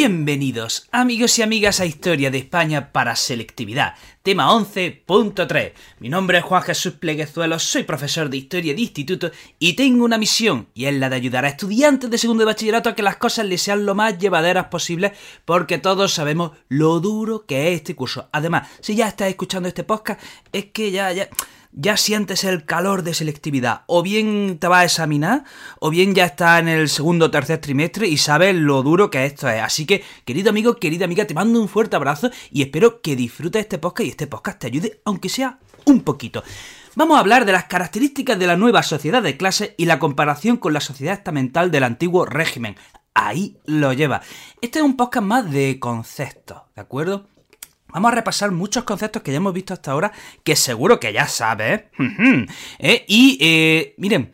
Bienvenidos amigos y amigas a Historia de España para Selectividad, tema 11.3. Mi nombre es Juan Jesús Pleguezuelos, soy profesor de Historia de Instituto y tengo una misión y es la de ayudar a estudiantes de segundo de bachillerato a que las cosas les sean lo más llevaderas posible porque todos sabemos lo duro que es este curso. Además, si ya estás escuchando este podcast es que ya... ya ya sientes el calor de selectividad. O bien te vas a examinar, o bien ya estás en el segundo o tercer trimestre y sabes lo duro que esto es. Así que, querido amigo, querida amiga, te mando un fuerte abrazo y espero que disfrutes este podcast y este podcast te ayude, aunque sea un poquito. Vamos a hablar de las características de la nueva sociedad de clase y la comparación con la sociedad estamental del antiguo régimen. Ahí lo lleva. Este es un podcast más de conceptos, ¿de acuerdo? Vamos a repasar muchos conceptos que ya hemos visto hasta ahora, que seguro que ya sabes. ¿Eh? Y eh, miren,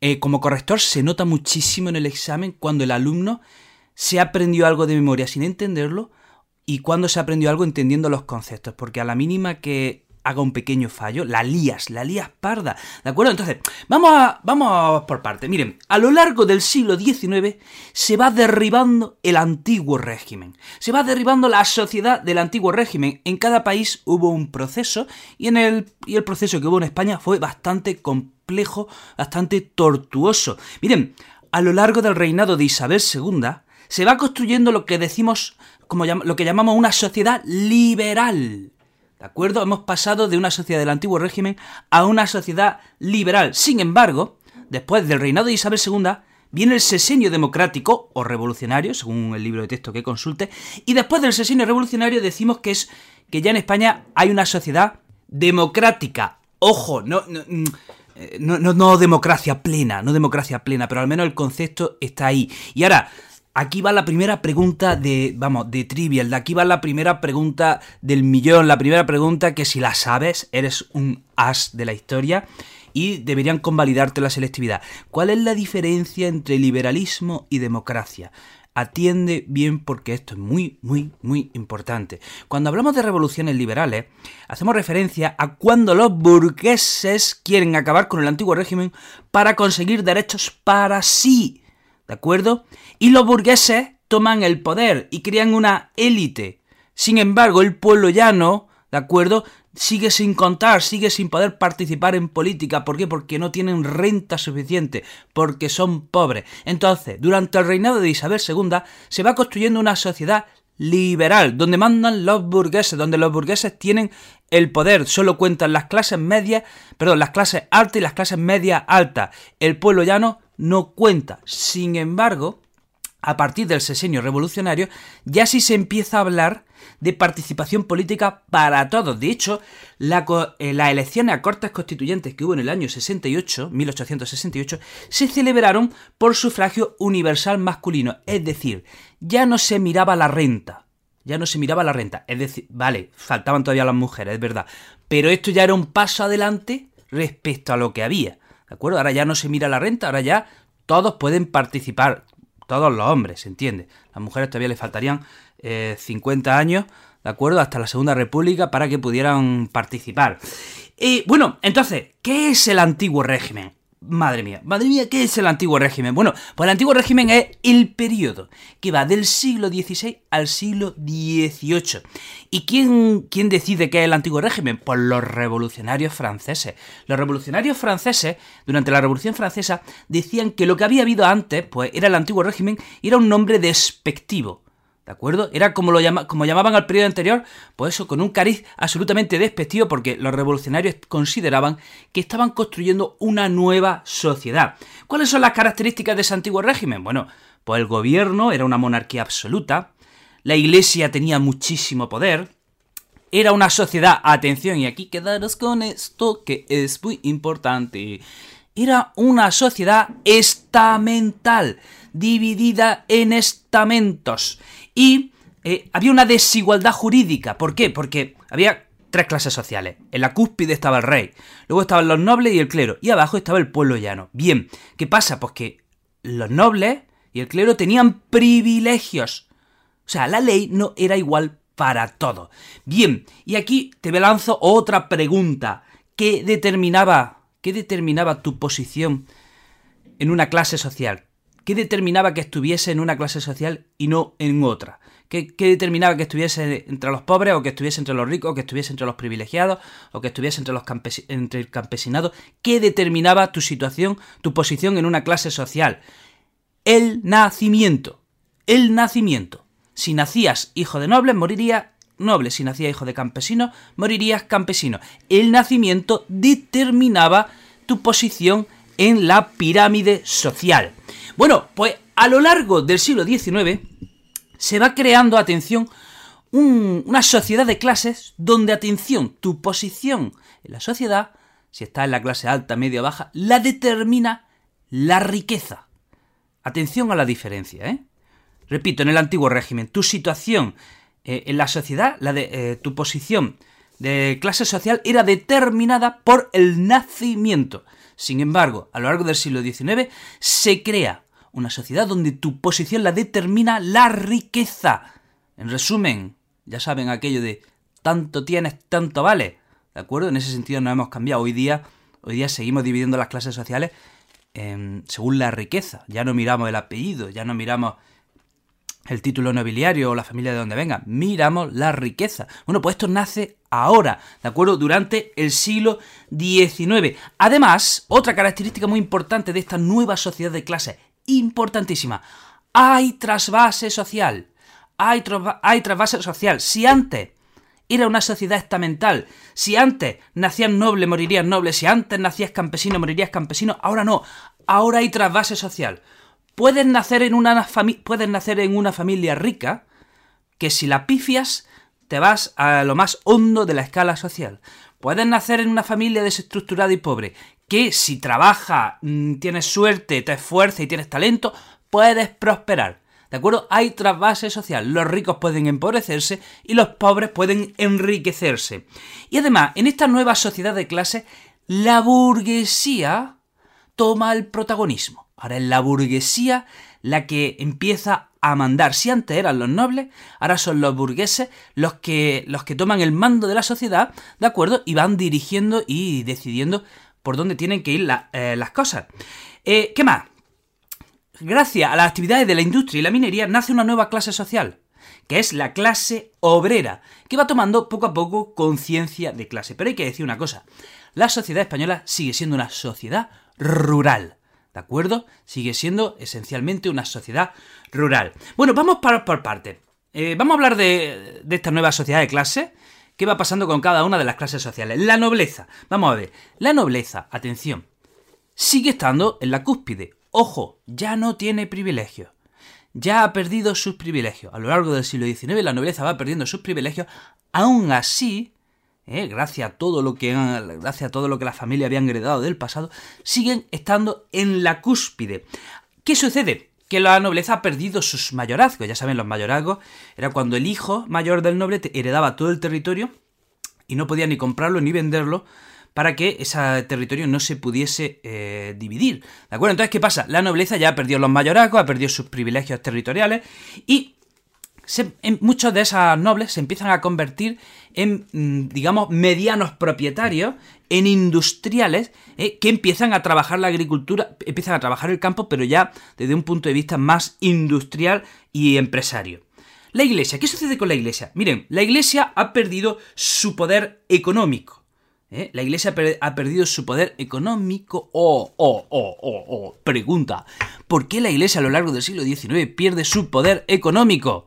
eh, como corrector se nota muchísimo en el examen cuando el alumno se aprendió algo de memoria sin entenderlo y cuando se aprendió algo entendiendo los conceptos, porque a la mínima que haga un pequeño fallo, la lías, la lías parda. ¿De acuerdo? Entonces, vamos, a, vamos por parte. Miren, a lo largo del siglo XIX se va derribando el antiguo régimen. Se va derribando la sociedad del antiguo régimen. En cada país hubo un proceso y, en el, y el proceso que hubo en España fue bastante complejo, bastante tortuoso. Miren, a lo largo del reinado de Isabel II se va construyendo lo que decimos como lo que llamamos una sociedad liberal. ¿De acuerdo? Hemos pasado de una sociedad del antiguo régimen a una sociedad liberal. Sin embargo, después del reinado de Isabel II, viene el sesenio democrático o revolucionario, según el libro de texto que consulte, y después del sesenio revolucionario decimos que es que ya en España hay una sociedad democrática. Ojo, no, no, mm, eh, no, no democracia plena, no democracia plena, pero al menos el concepto está ahí. Y ahora, Aquí va la primera pregunta de, vamos, de trivial. De aquí va la primera pregunta del millón. La primera pregunta que si la sabes, eres un as de la historia y deberían convalidarte la selectividad. ¿Cuál es la diferencia entre liberalismo y democracia? Atiende bien porque esto es muy, muy, muy importante. Cuando hablamos de revoluciones liberales, hacemos referencia a cuando los burgueses quieren acabar con el antiguo régimen para conseguir derechos para sí ¿de acuerdo? Y los burgueses toman el poder y crean una élite. Sin embargo, el pueblo llano, ¿de acuerdo? Sigue sin contar, sigue sin poder participar en política. ¿Por qué? Porque no tienen renta suficiente, porque son pobres. Entonces, durante el reinado de Isabel II, se va construyendo una sociedad liberal, donde mandan los burgueses, donde los burgueses tienen el poder, solo cuentan las clases medias, perdón, las clases altas y las clases medias altas. El pueblo llano no cuenta. Sin embargo, a partir del sesenio revolucionario, ya sí se empieza a hablar de participación política para todos. De hecho, eh, las elecciones a cortes constituyentes que hubo en el año 68, 1868, se celebraron por sufragio universal masculino. Es decir, ya no se miraba la renta. Ya no se miraba la renta. Es decir, vale, faltaban todavía las mujeres, es verdad. Pero esto ya era un paso adelante respecto a lo que había. ¿De acuerdo? Ahora ya no se mira la renta, ahora ya todos pueden participar, todos los hombres, ¿se entiende? Las mujeres todavía les faltarían 50 eh, años, ¿de acuerdo? Hasta la Segunda República para que pudieran participar. Y bueno, entonces, ¿qué es el antiguo régimen? Madre mía, madre mía, ¿qué es el antiguo régimen? Bueno, pues el antiguo régimen es el periodo que va del siglo XVI al siglo XVIII. ¿Y quién, quién decide qué es el antiguo régimen? Pues los revolucionarios franceses. Los revolucionarios franceses, durante la Revolución Francesa, decían que lo que había habido antes, pues era el antiguo régimen, y era un nombre despectivo. ¿De acuerdo? Era como lo como llamaban al periodo anterior, pues eso, con un cariz absolutamente despectivo, porque los revolucionarios consideraban que estaban construyendo una nueva sociedad. ¿Cuáles son las características de ese antiguo régimen? Bueno, pues el gobierno era una monarquía absoluta, la iglesia tenía muchísimo poder, era una sociedad, atención, y aquí quedaros con esto que es muy importante, era una sociedad estamental, dividida en estamentos. Y eh, había una desigualdad jurídica. ¿Por qué? Porque había tres clases sociales. En la cúspide estaba el rey, luego estaban los nobles y el clero, y abajo estaba el pueblo llano. Bien, ¿qué pasa? Pues que los nobles y el clero tenían privilegios. O sea, la ley no era igual para todos. Bien, y aquí te lanzo otra pregunta. ¿Qué determinaba, qué determinaba tu posición en una clase social? ¿Qué determinaba que estuviese en una clase social y no en otra? ¿Qué, determinaba que estuviese entre los pobres o que estuviese entre los ricos o que estuviese entre los privilegiados o que estuviese entre, los entre el campesinado? ¿Qué determinaba tu situación, tu posición en una clase social? El nacimiento. El nacimiento. Si nacías hijo de nobles, morirías noble. Si nacías hijo de campesino, morirías campesino. El nacimiento determinaba tu posición en la pirámide social. Bueno, pues a lo largo del siglo XIX se va creando, atención, una sociedad de clases donde, atención, tu posición en la sociedad, si estás en la clase alta, media baja, la determina la riqueza. Atención a la diferencia, ¿eh? Repito, en el antiguo régimen, tu situación eh, en la sociedad, la de eh, tu posición de clase social era determinada por el nacimiento. Sin embargo, a lo largo del siglo XIX se crea una sociedad donde tu posición la determina la riqueza. En resumen, ya saben aquello de tanto tienes, tanto vale. ¿De acuerdo? En ese sentido no hemos cambiado. Hoy día, hoy día seguimos dividiendo las clases sociales según la riqueza. Ya no miramos el apellido, ya no miramos el título nobiliario o la familia de donde venga, miramos la riqueza. Bueno, pues esto nace ahora, ¿de acuerdo? Durante el siglo XIX. Además, otra característica muy importante de esta nueva sociedad de clase, importantísima, hay trasvase social. Hay, hay trasvase social. Si antes era una sociedad estamental, si antes nacías noble, morirías noble, si antes nacías campesino, morirías campesino, ahora no, ahora hay trasvase social. Puedes nacer en una, nacer en una familia rica, que si la pifias, te vas a lo más hondo de la escala social. Puedes nacer en una familia desestructurada y pobre, que si trabajas, mm, tienes suerte, te esfuerzas y tienes talento, puedes prosperar. ¿De acuerdo? Hay trasvase social. Los ricos pueden empobrecerse y los pobres pueden enriquecerse. Y además, en esta nueva sociedad de clase, la burguesía toma el protagonismo. Ahora es la burguesía la que empieza a mandar. Si antes eran los nobles, ahora son los burgueses los que, los que toman el mando de la sociedad, ¿de acuerdo? Y van dirigiendo y decidiendo por dónde tienen que ir eh, las cosas. Eh, ¿Qué más? Gracias a las actividades de la industria y la minería nace una nueva clase social, que es la clase obrera, que va tomando poco a poco conciencia de clase. Pero hay que decir una cosa, la sociedad española sigue siendo una sociedad rural. ¿De acuerdo? Sigue siendo esencialmente una sociedad rural. Bueno, vamos por, por parte. Eh, vamos a hablar de, de esta nueva sociedad de clase. ¿Qué va pasando con cada una de las clases sociales? La nobleza. Vamos a ver. La nobleza, atención, sigue estando en la cúspide. Ojo, ya no tiene privilegios. Ya ha perdido sus privilegios. A lo largo del siglo XIX la nobleza va perdiendo sus privilegios. Aún así, ¿eh? gracias, a todo lo que, gracias a todo lo que la familia habían heredado del pasado, siguen estando en la cúspide. ¿Qué sucede? Que la nobleza ha perdido sus mayorazgos. Ya saben, los mayorazgos era cuando el hijo mayor del noble heredaba todo el territorio y no podía ni comprarlo ni venderlo para que ese territorio no se pudiese eh, dividir. ¿De acuerdo? Entonces, ¿qué pasa? La nobleza ya ha perdido los mayorazgos, ha perdido sus privilegios territoriales y muchos de esas nobles se empiezan a convertir en, mm, digamos, medianos propietarios, en industriales, eh, que empiezan a trabajar la agricultura, empiezan a trabajar el campo, pero ya desde un punto de vista más industrial y empresario. La iglesia, ¿qué sucede con la iglesia? Miren, la iglesia ha perdido su poder económico. ¿eh? La iglesia ha perdido su poder económico. Oh, oh, oh, oh, oh. Pregunta, ¿por qué la iglesia a lo largo del siglo XIX pierde su poder económico?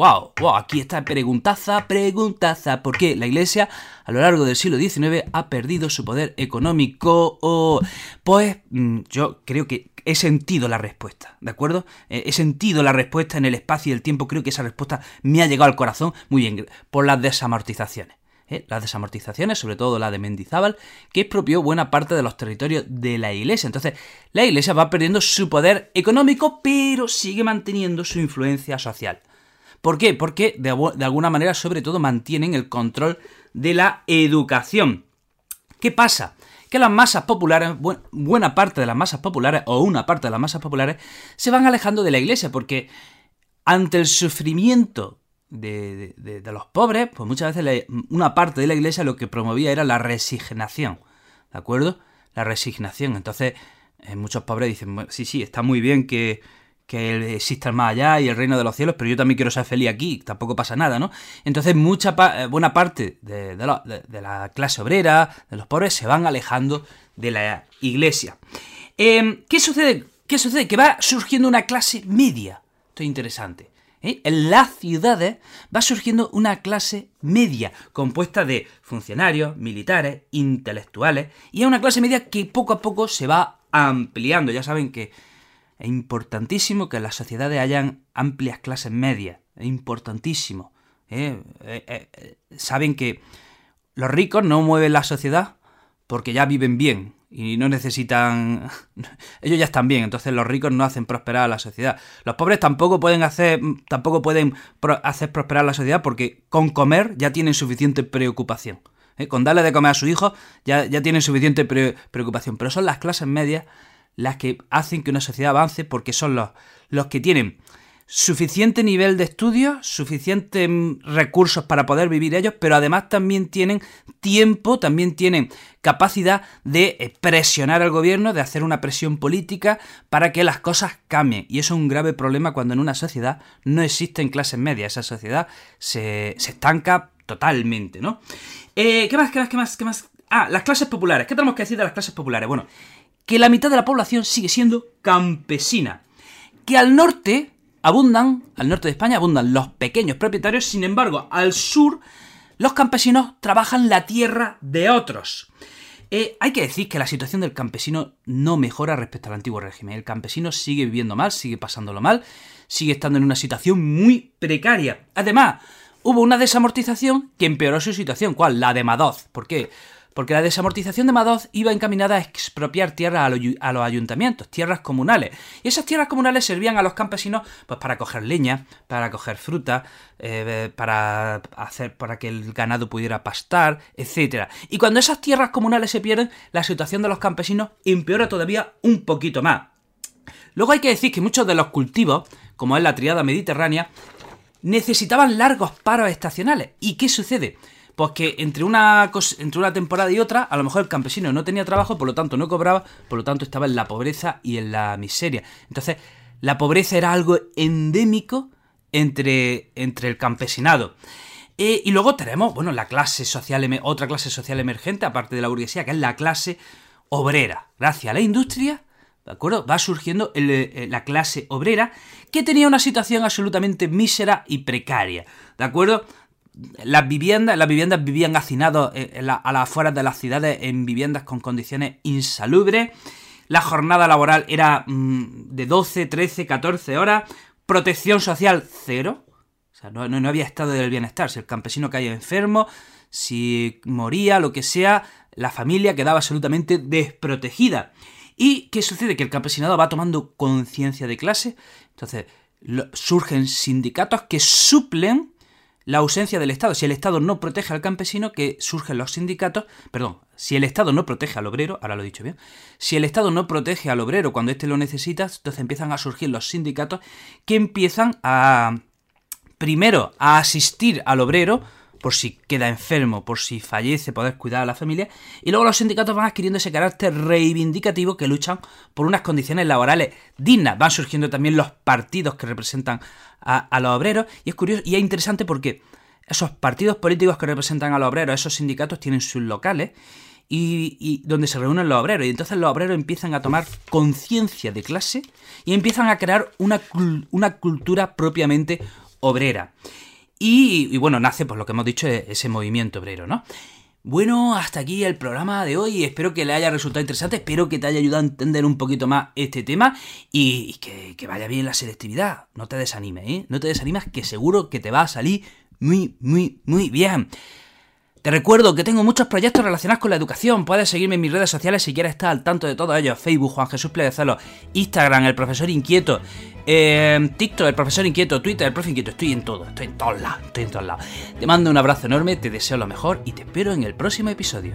Wow, wow, aquí está preguntaza, preguntaza. ¿Por qué la Iglesia a lo largo del siglo XIX ha perdido su poder económico? Pues mm, yo creo que he sentido la respuesta, ¿de acuerdo? Eh, he sentido la respuesta en el espacio y el tiempo. Creo que esa respuesta me ha llegado al corazón muy bien, por las desamortizaciones. ¿eh? Las desamortizaciones, sobre todo la de Mendizábal, que expropió buena parte de los territorios de la Iglesia. Entonces, la Iglesia va perdiendo su poder económico, pero sigue manteniendo su influencia social. ¿Por qué? Porque de, alguna manera, sobre todo, mantienen el control de la educación. ¿Qué pasa? Que las masas populares, buena parte de las masas populares, o una parte de las masas populares, se van alejando de la iglesia, porque ante el sufrimiento de, los pobres, pues muchas veces una parte de la iglesia lo que promovía era la resignación, ¿de acuerdo? La resignación. Entonces, eh, muchos pobres dicen, sí, sí, está muy bien que, que exista el más allá y el reino de los cielos, pero yo también quiero ser feliz aquí, tampoco pasa nada, ¿no? Entonces mucha eh, buena parte de, la, clase obrera, de los pobres, se van alejando de la iglesia. Em, ¿Qué sucede? ¿Qué sucede? Que va surgiendo una clase media. Esto es interesante. ¿eh? En las ciudades va surgiendo una clase media, compuesta de funcionarios, militares, intelectuales, y es una clase media que poco a poco se va ampliando. Ya saben que es importantísimo que en las sociedades hayan amplias clases medias. Es importantísimo. ¿eh? Eh, eh, saben que los ricos no mueven la sociedad porque ya viven bien y no necesitan... Ellos ya están bien, entonces los ricos no hacen prosperar a la sociedad. Los pobres tampoco pueden hacer, tampoco pueden hacer prosperar a la sociedad porque con comer ya tienen suficiente preocupación. Con darle de comer a su hijo ya, ya tienen suficiente preocupación. Pero son las clases medias las que hacen que una sociedad avance porque son los, los que tienen suficiente nivel de estudio, suficientes recursos para poder vivir ellos, pero además también tienen tiempo, también tienen capacidad de eh, presionar al gobierno, de hacer una presión política para que las cosas cambien. Y eso es un grave problema cuando en una sociedad no existen clases medias, esa sociedad se, estanca totalmente, ¿no? Eh, ¿Qué más, qué más, qué más, qué más? Ah, las clases populares. ¿Qué tenemos que decir de las clases populares? Bueno, que la mitad de la población sigue siendo campesina. Que al norte abundan, al norte de España abundan los pequeños propietarios, sin embargo, al sur los campesinos trabajan la tierra de otros. Eh, hay que decir que la situación del campesino no mejora respecto al antiguo régimen. El campesino sigue viviendo mal, sigue pasándolo mal, sigue estando en una situación muy precaria. Además, hubo una desamortización que empeoró su situación. ¿Cuál? La de Madoz. ¿Por qué? Porque la desamortización de Madoz iba encaminada a expropiar tierras a, los ayuntamientos, tierras comunales. Y esas tierras comunales servían a los campesinos pues, para coger leña, para coger fruta, eh, para, hacer, para que el ganado pudiera pastar, etc. Y cuando esas tierras comunales se pierden, la situación de los campesinos empeora todavía un poquito más. Luego hay que decir que muchos de los cultivos, como es la triada mediterránea, necesitaban largos paros estacionales. ¿Y qué sucede? Pues que entre una, entre una temporada y otra, a lo mejor el campesino no tenía trabajo, por lo tanto no cobraba, por lo tanto estaba en la pobreza y en la miseria. Entonces, la pobreza era algo endémico entre, entre el campesinado. Eh, y luego tenemos, bueno, la clase social, otra clase social emergente, aparte de la burguesía, que es la clase obrera. Gracias a la industria, ¿de acuerdo? Va surgiendo eh, la clase obrera que tenía una situación absolutamente mísera y precaria, ¿de acuerdo? Las viviendas, las viviendas vivían hacinados a las afueras de las ciudades en viviendas con condiciones insalubres. La jornada laboral era mm, de 12, 13, 14 horas. Protección social cero. O sea, no, no, había estado del bienestar. Si el campesino caía enfermo, si moría, lo que sea, la familia quedaba absolutamente desprotegida. ¿Y qué sucede? Que el campesinado va tomando conciencia de clase. Entonces, surgen sindicatos que suplen la ausencia del Estado. Si el Estado no protege al campesino, que surgen los sindicatos, perdón, si el Estado no protege al obrero, ahora lo he dicho bien, si el Estado no protege al obrero cuando éste lo necesita, entonces empiezan a surgir los sindicatos que empiezan a, primero, a asistir al obrero, por si queda enfermo, por si fallece, poder cuidar a la familia, y luego los sindicatos van adquiriendo ese carácter reivindicativo que luchan por unas condiciones laborales dignas. Van surgiendo también los partidos que representan a, los obreros, y es curioso y es interesante porque esos partidos políticos que representan a los obreros, esos sindicatos tienen sus locales, y, donde se reúnen los obreros. Y entonces los obreros empiezan a tomar conciencia de clase y empiezan a crear una, una cultura propiamente obrera. Y, bueno, nace, pues lo que hemos dicho, e-, ese movimiento obrero, ¿no? Bueno, hasta aquí el programa de hoy. Espero que le haya resultado interesante. Espero que te haya ayudado a entender un poquito más este tema y, que, vaya bien la selectividad. No te desanimes, ¿eh? No te desanimes, que seguro que te va a salir muy, muy, muy bien. Te recuerdo que tengo muchos proyectos relacionados con la educación. Puedes seguirme en mis redes sociales si quieres estar al tanto de todos ellos. Facebook, Juan Jesús Pleguezalo, Instagram, el profesor inquieto, eh, TikTok, el profesor inquieto, Twitter, el profe inquieto. Estoy en todo, estoy en todos lados, estoy en todos lados. Te mando un abrazo enorme, te deseo lo mejor y te espero en el próximo episodio.